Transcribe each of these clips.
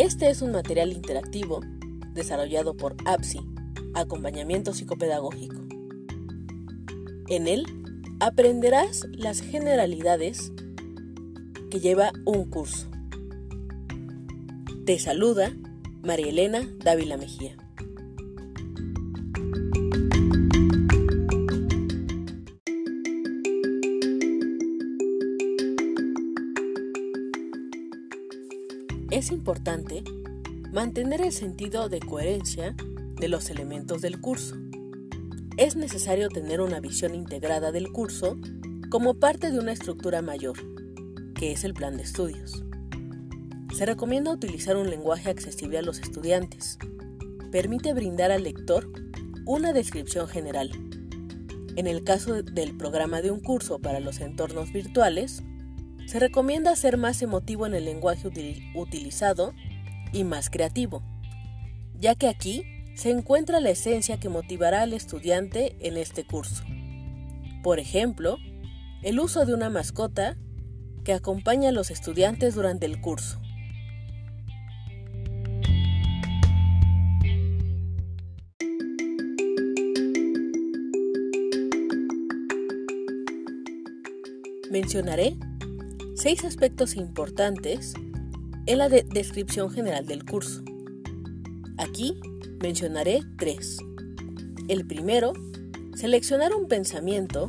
Este es un material interactivo desarrollado por APSI, Acompañamiento Psicopedagógico. En él aprenderás las generalidades que lleva un curso. Te saluda María Elena Dávila Mejía. Es importante mantener el sentido de coherencia de los elementos del curso. Es necesario tener una visión integrada del curso como parte de una estructura mayor, que es el plan de estudios. Se recomienda utilizar un lenguaje accesible a los estudiantes. Permite brindar al lector una descripción general. En el caso del programa de un curso para los entornos virtuales, se recomienda ser más emotivo en el lenguaje utilizado y más creativo, ya que aquí se encuentra la esencia que motivará al estudiante en este curso. Por ejemplo, el uso de una mascota que acompaña a los estudiantes durante el curso. Mencionaré seis aspectos importantes en la descripción general del curso. Aquí mencionaré tres. El primero, seleccionar un pensamiento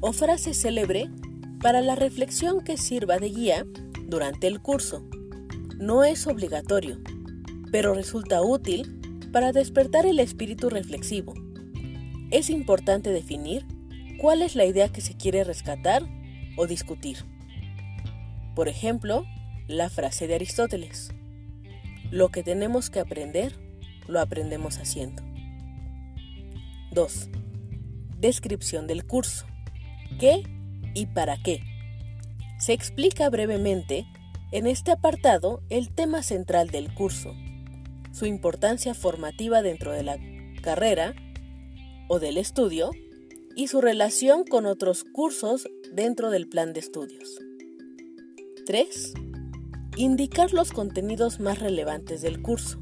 o frase célebre para la reflexión que sirva de guía durante el curso. No es obligatorio, pero resulta útil para despertar el espíritu reflexivo. Es importante definir cuál es la idea que se quiere rescatar o discutir. Por ejemplo, la frase de Aristóteles. Lo que tenemos que aprender, lo aprendemos haciendo. 2. Descripción del curso. ¿Qué y para qué? Se explica brevemente en este apartado el tema central del curso, su importancia formativa dentro de la carrera o del estudio y su relación con otros cursos dentro del plan de estudios. 3. Indicar los contenidos más relevantes del curso.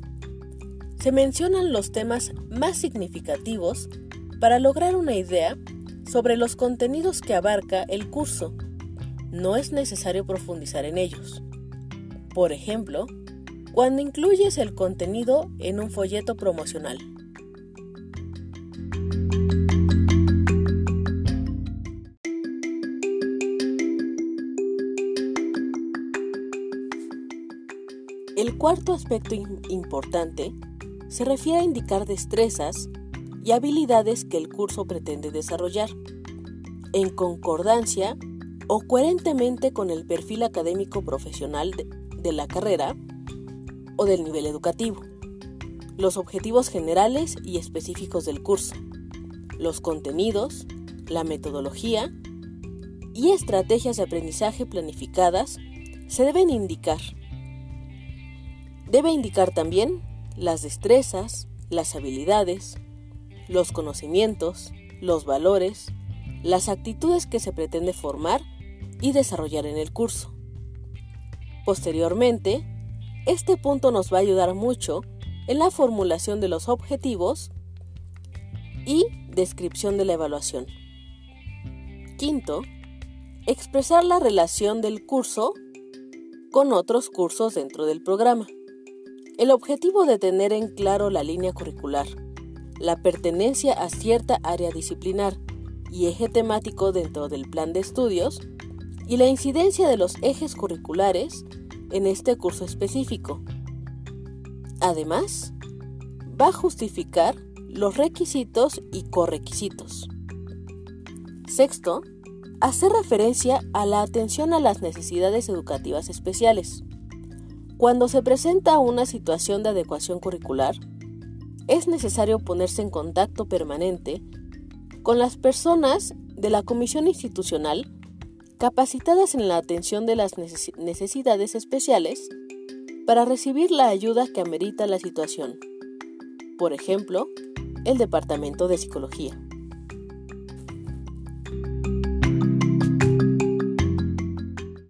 Se mencionan los temas más significativos para lograr una idea sobre los contenidos que abarca el curso. No es necesario profundizar en ellos. Por ejemplo, cuando incluyes el contenido en un folleto promocional. El cuarto aspecto importante se refiere a indicar destrezas y habilidades que el curso pretende desarrollar, en concordancia o coherentemente con el perfil académico profesional de, la carrera o del nivel educativo, los objetivos generales y específicos del curso, los contenidos, la metodología y estrategias de aprendizaje planificadas se deben indicar Debe indicar también las destrezas, las habilidades, los conocimientos, los valores, las actitudes que se pretende formar y desarrollar en el curso. Posteriormente, este punto nos va a ayudar mucho en la formulación de los objetivos y descripción de la evaluación. Quinto, expresar la relación del curso con otros cursos dentro del programa. El objetivo de tener en claro la línea curricular, la pertenencia a cierta área disciplinar y eje temático dentro del plan de estudios y la incidencia de los ejes curriculares en este curso específico. Además, va a justificar los requisitos y correquisitos. Sexto, hacer referencia a la atención a las necesidades educativas especiales. Cuando se presenta una situación de adecuación curricular, es necesario ponerse en contacto permanente con las personas de la comisión institucional capacitadas en la atención de las necesidades especiales para recibir la ayuda que amerita la situación. Por ejemplo, el Departamento de Psicología.